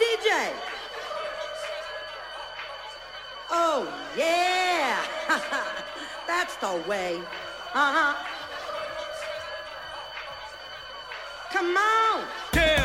DJ. Oh, yeah. That's the way. Uh huh. Come on. Yeah.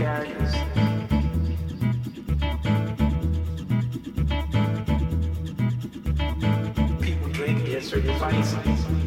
characters. People drink hits or.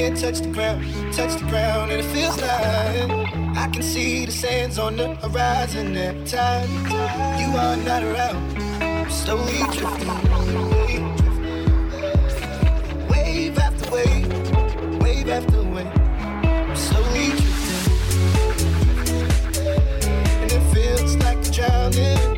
can't touch the ground, touch the ground, and it feels like I can see the sands on the horizon at time. You are not around, I'm slowly drifting. Wave after wave, wave after wave, I'm slowly drifting, and it feels like drowning.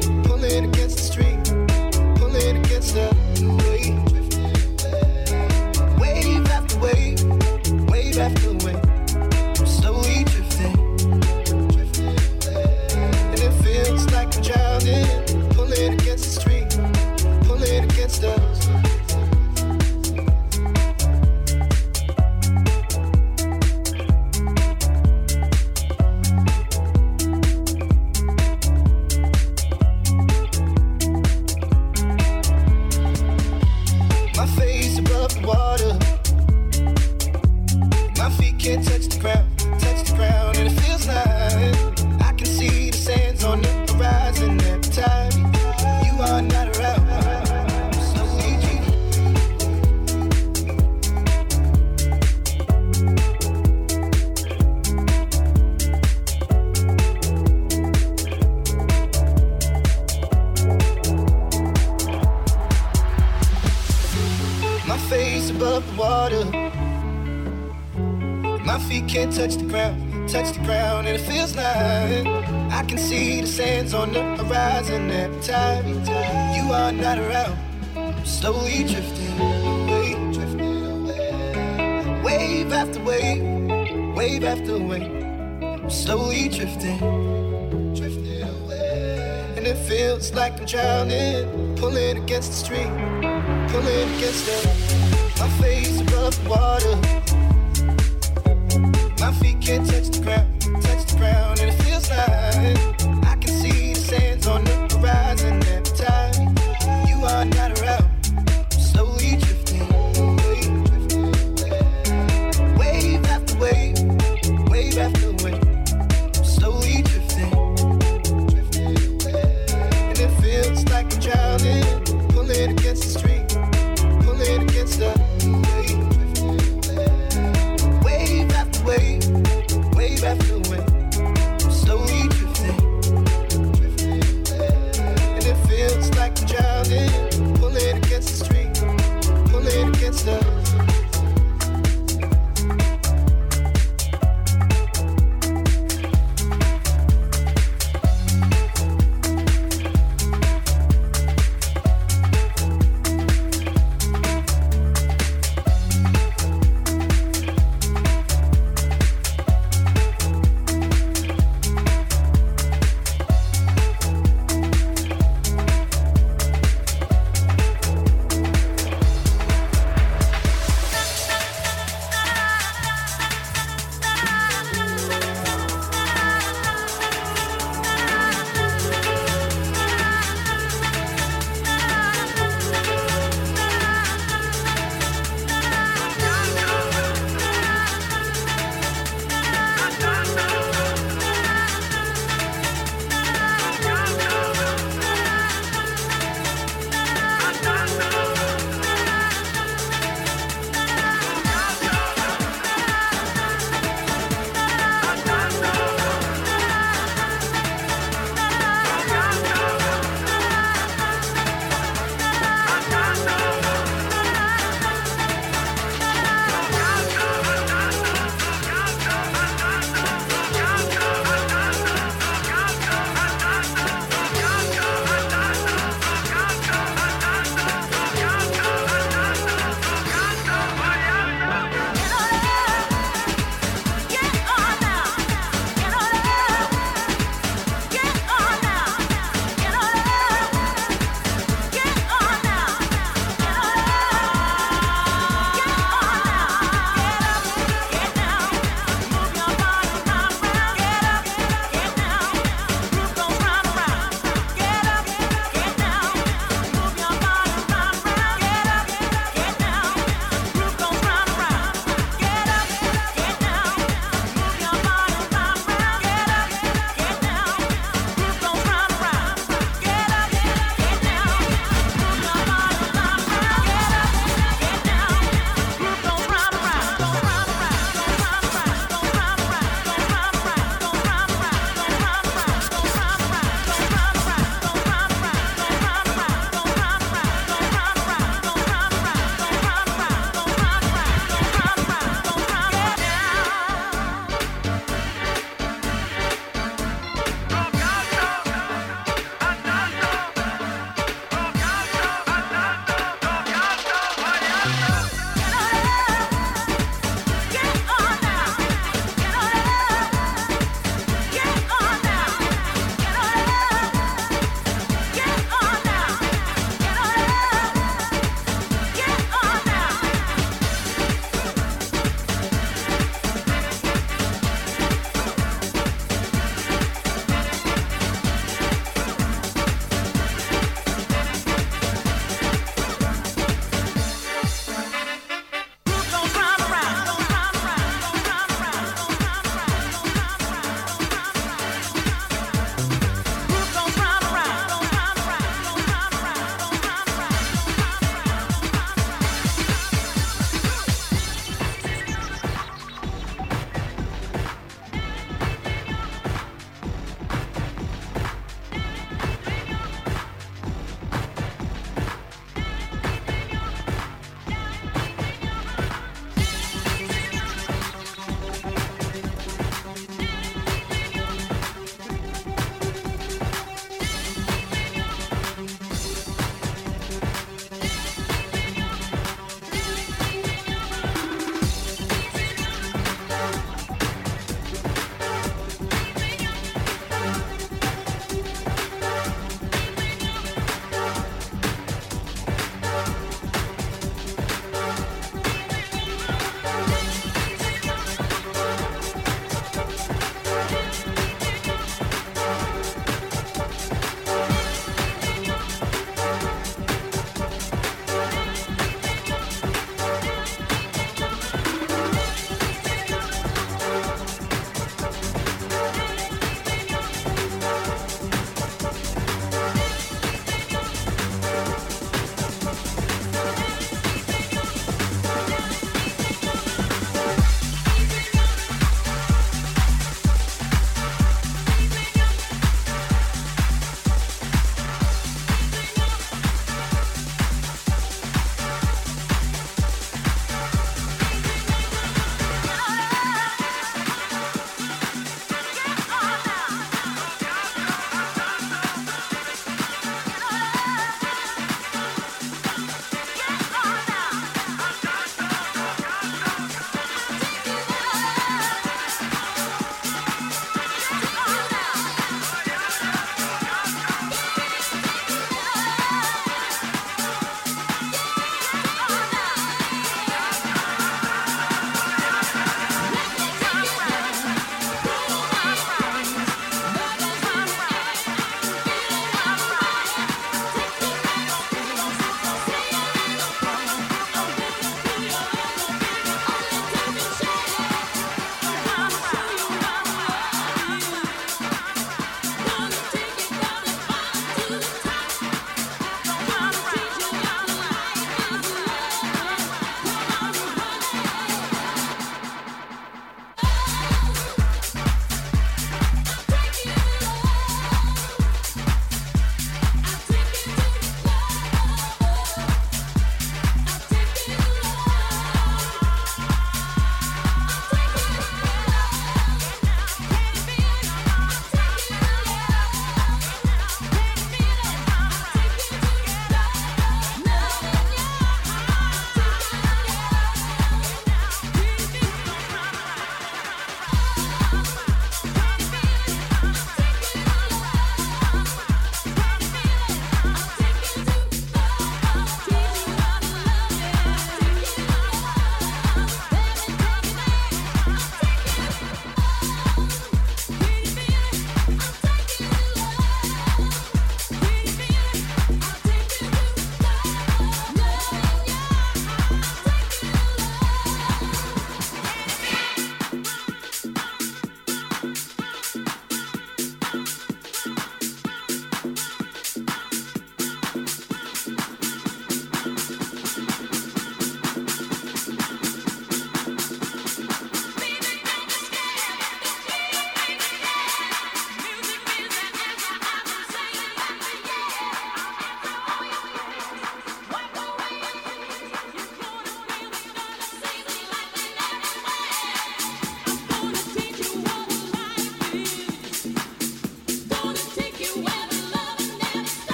like I'm drowning. Pulling against the stream, pulling against the. My face above the water.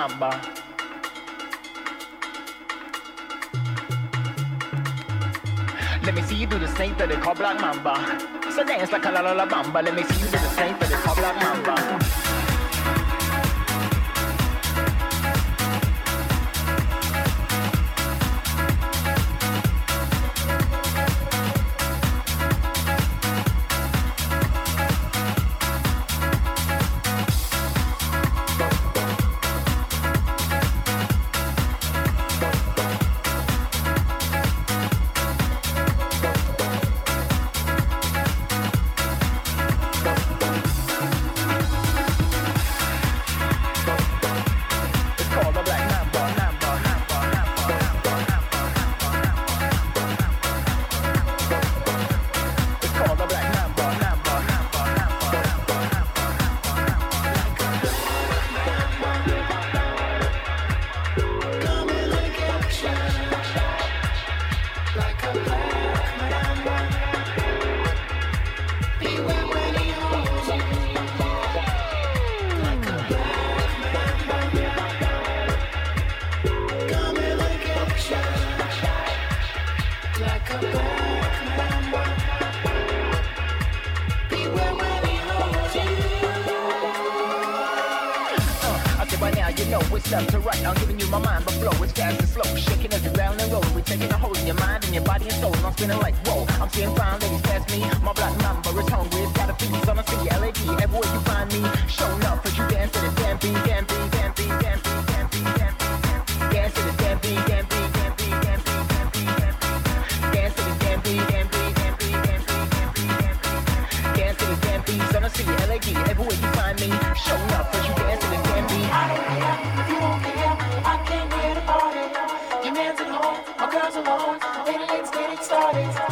Let me see you do the same to the call Black mamba. So dance like a la la la bamba. Let me see you do the same to the call Black mamba. Started.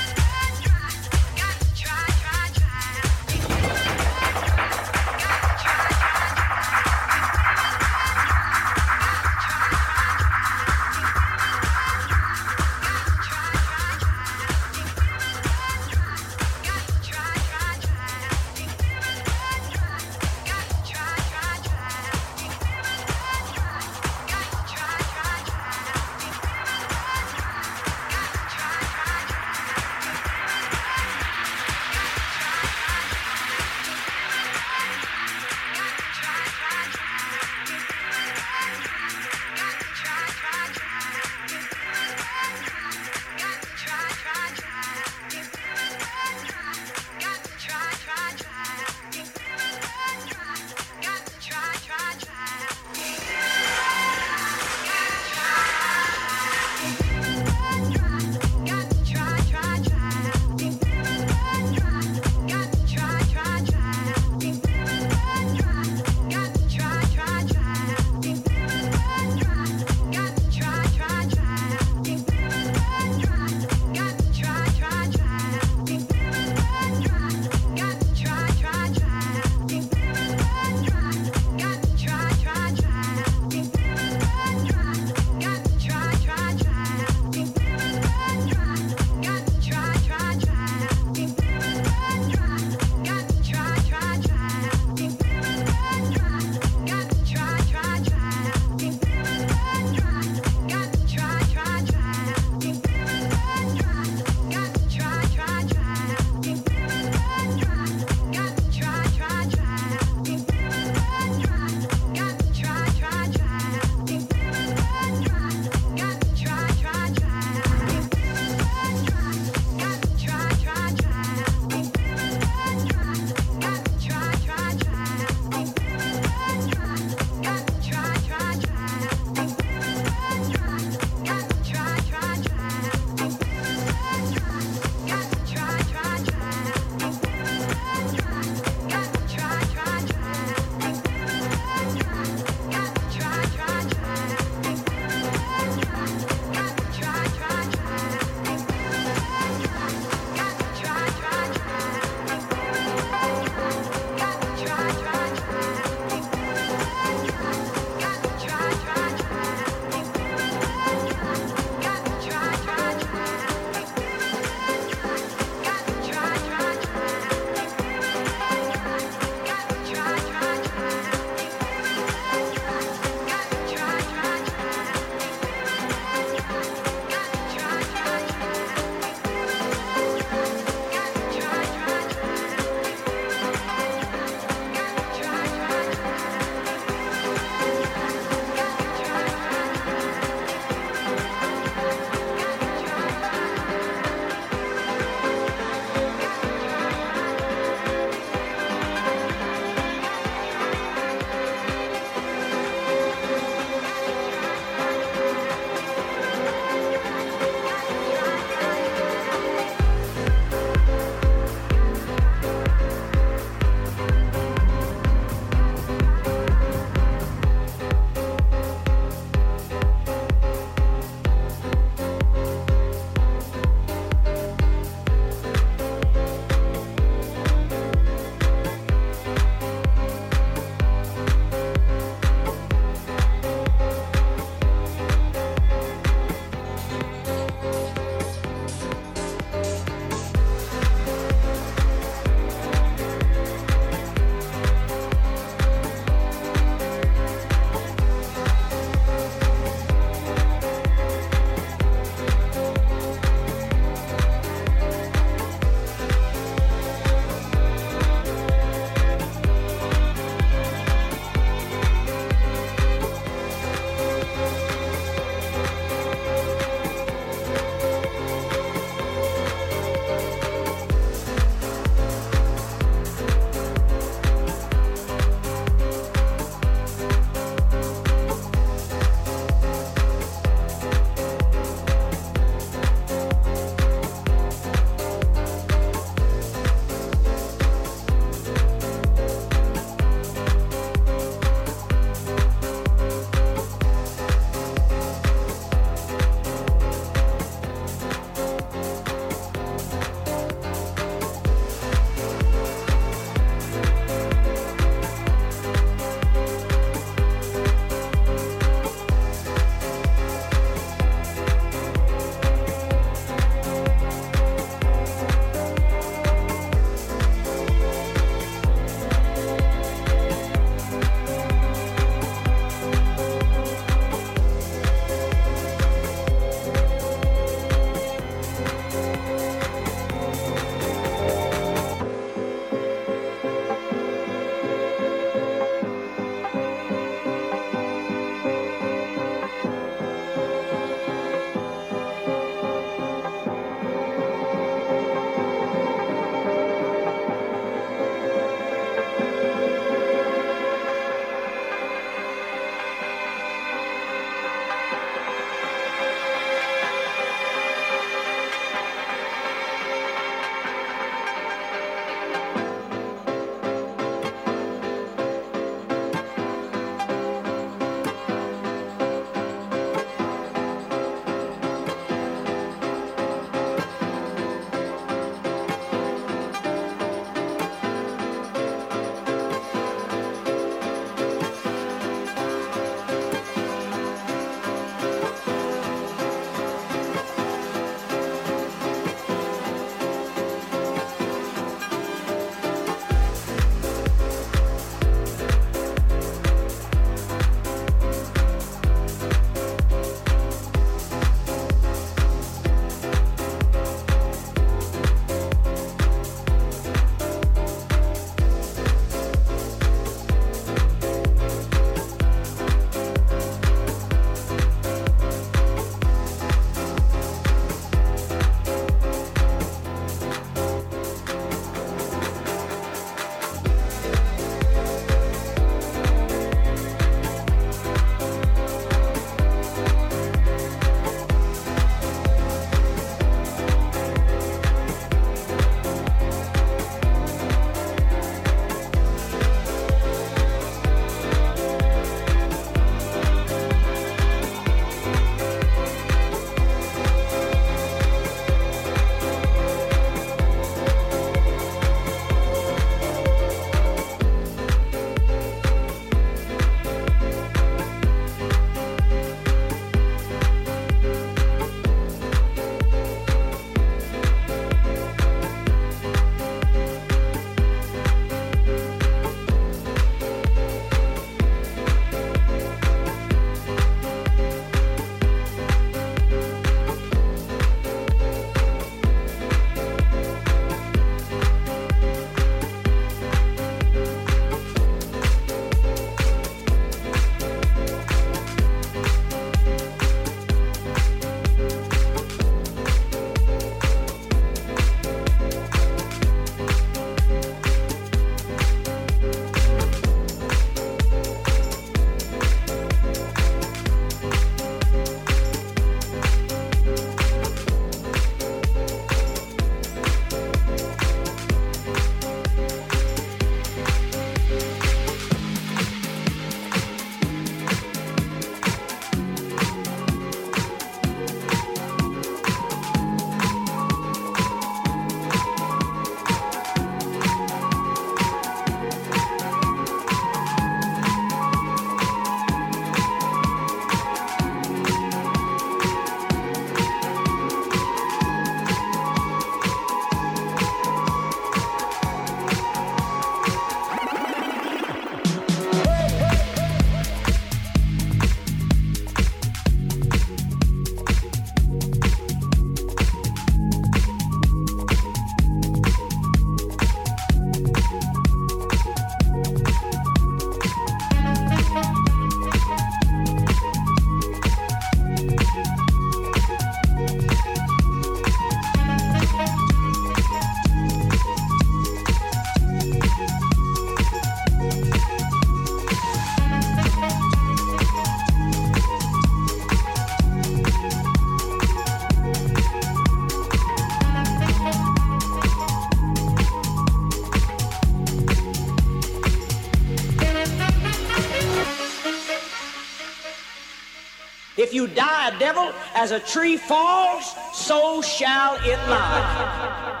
You die a devil, as a tree falls, so shall it lie.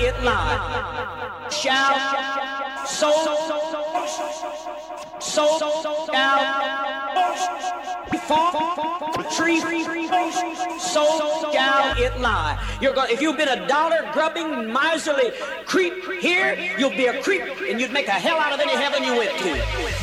It lie. Shall, so, so, shall, fall, tree, so shall it lie. You're going, if you've been a dollar grubbing, miserly creep here, you'll be a creep and you'd make a hell out of any heaven you went to.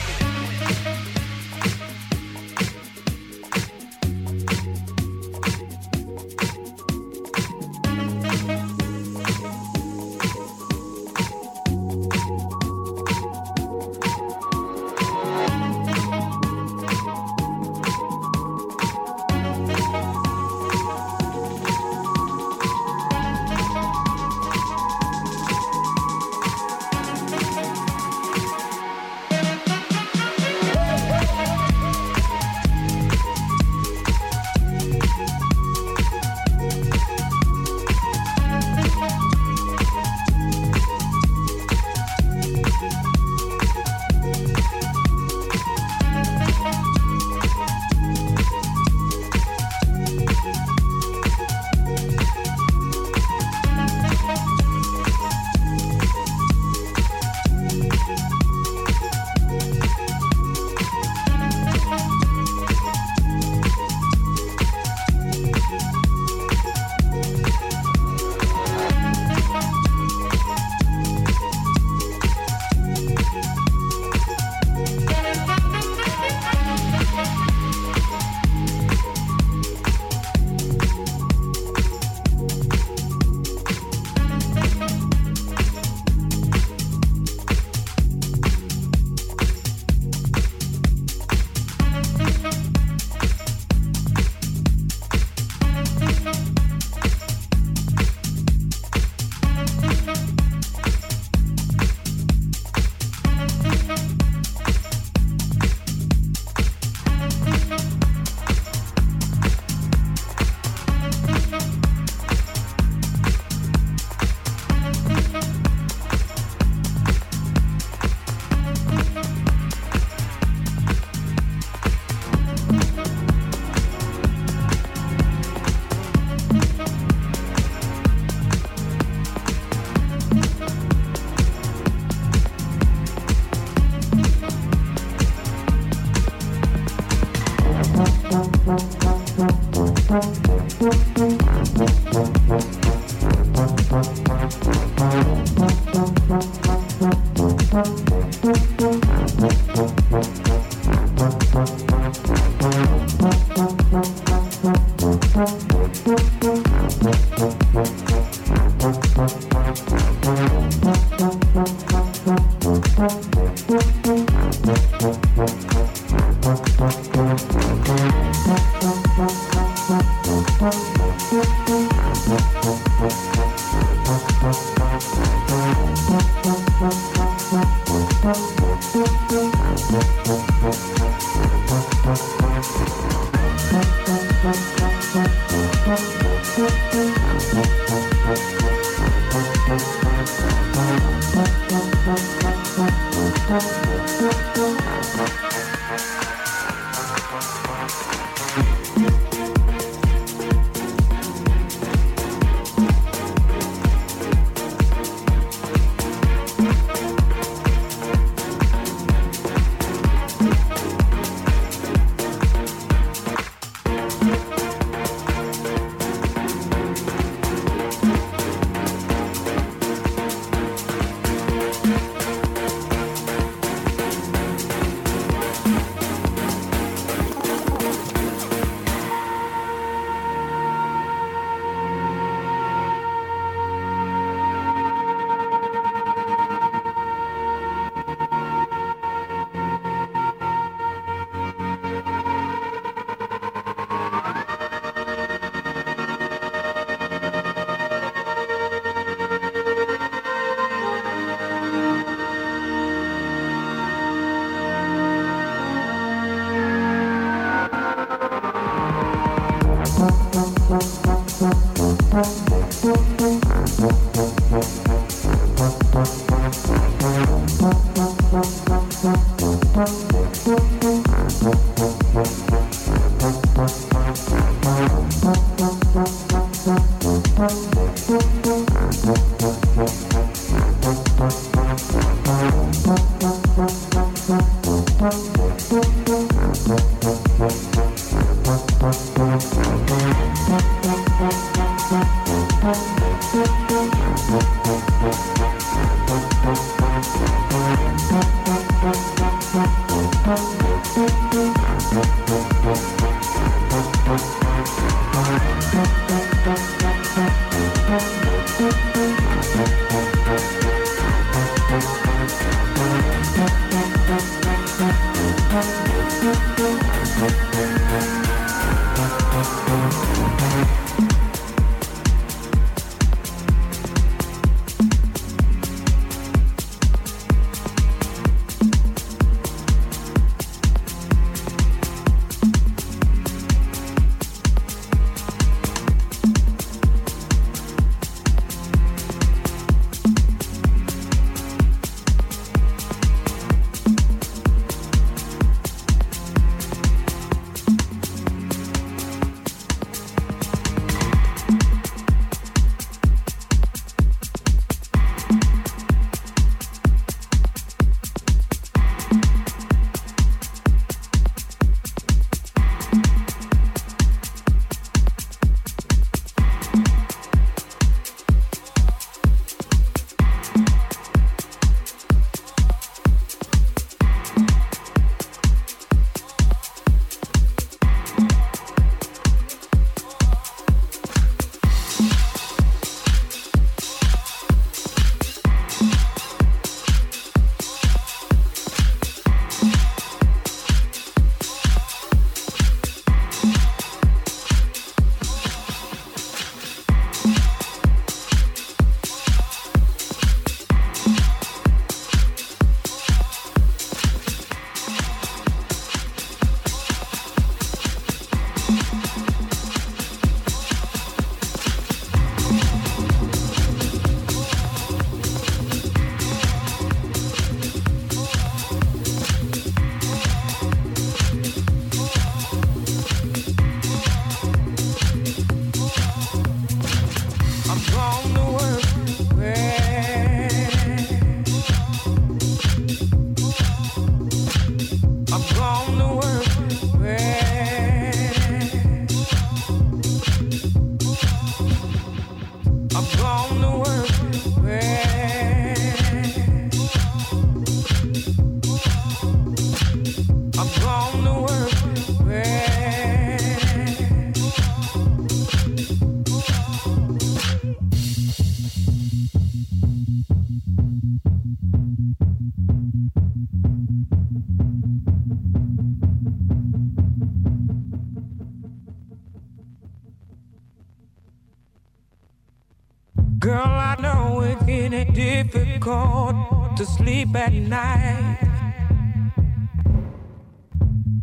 to sleep at night.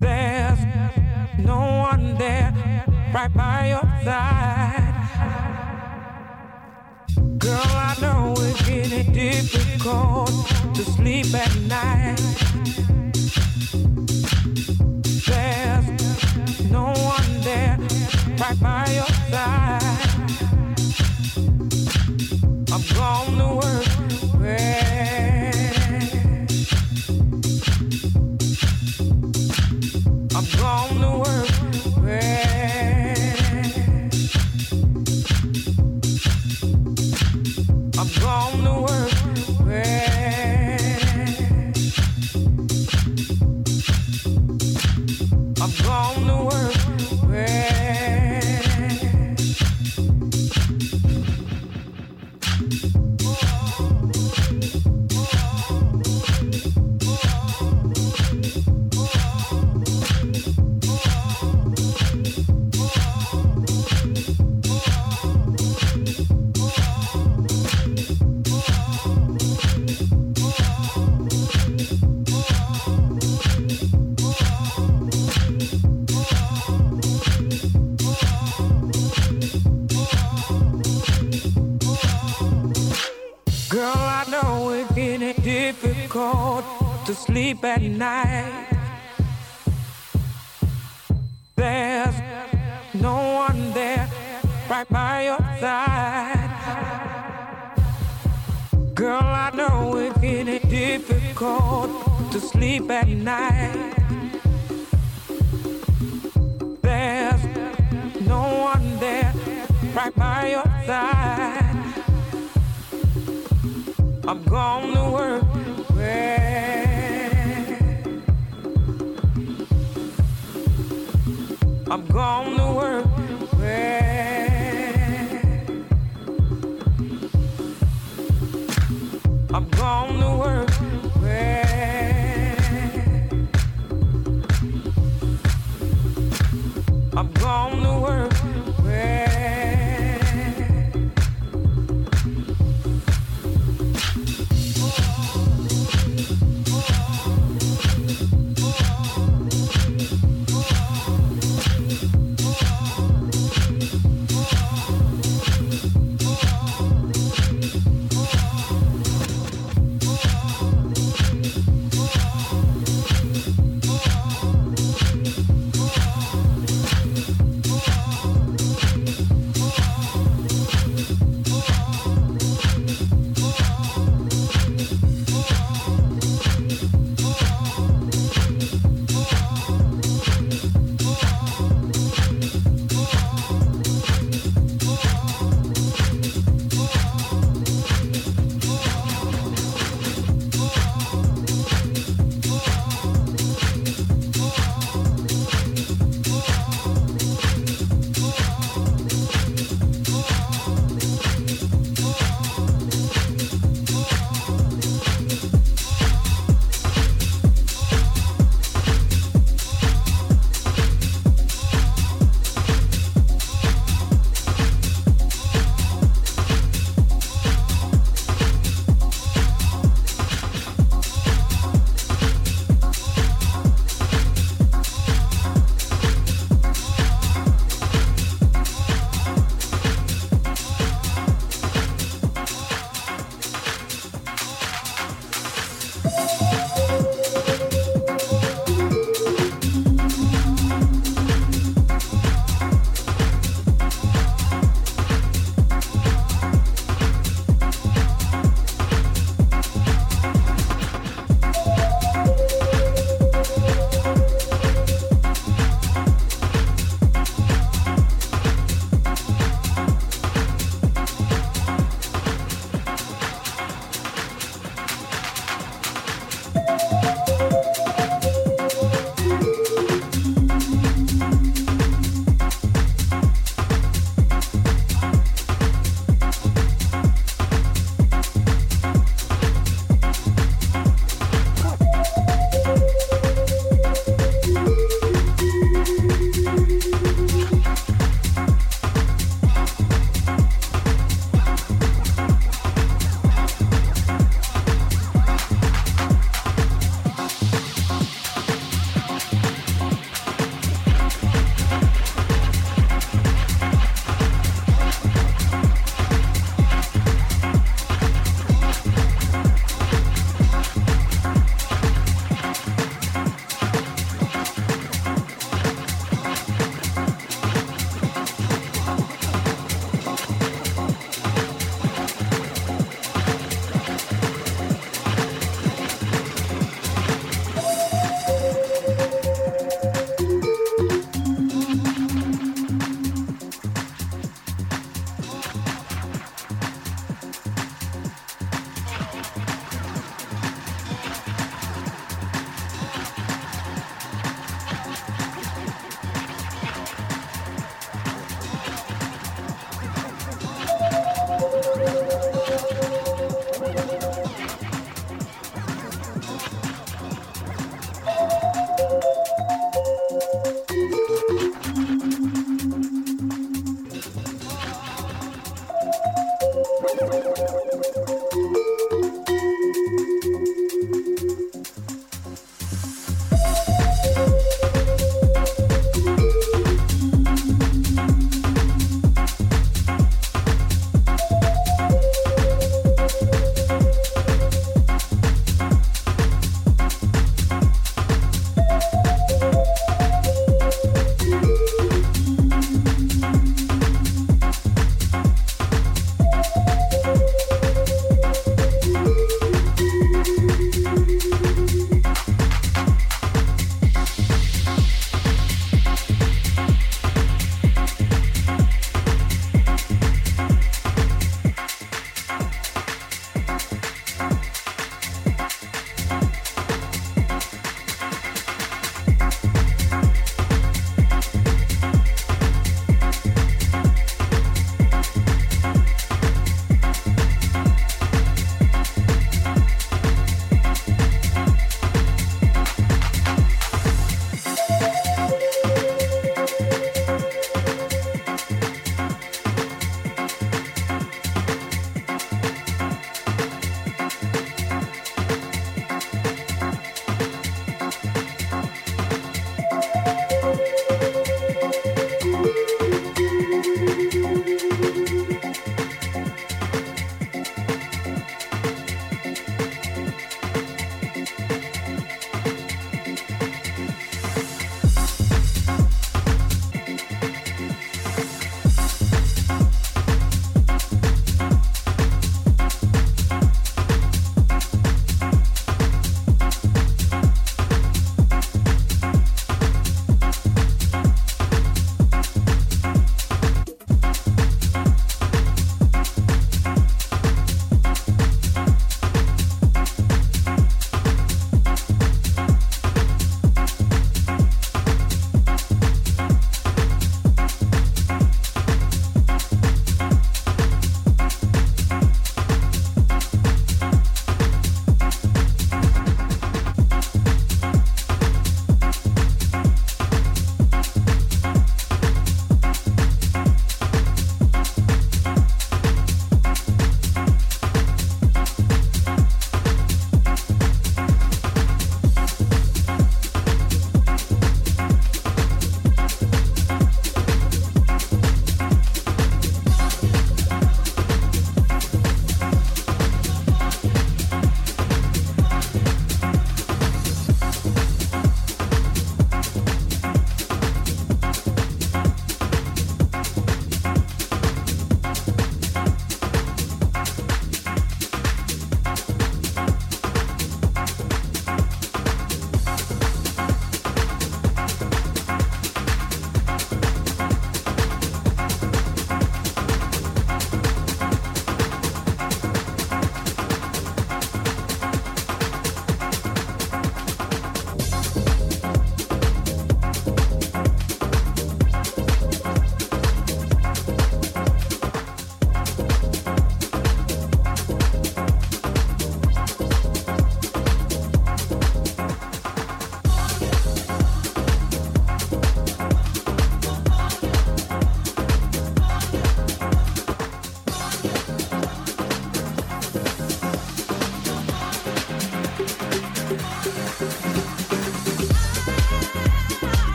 There's no one there right by your side. Girl, I know it's getting difficult to sleep at night. There's no one there right by your side. I'm gonna work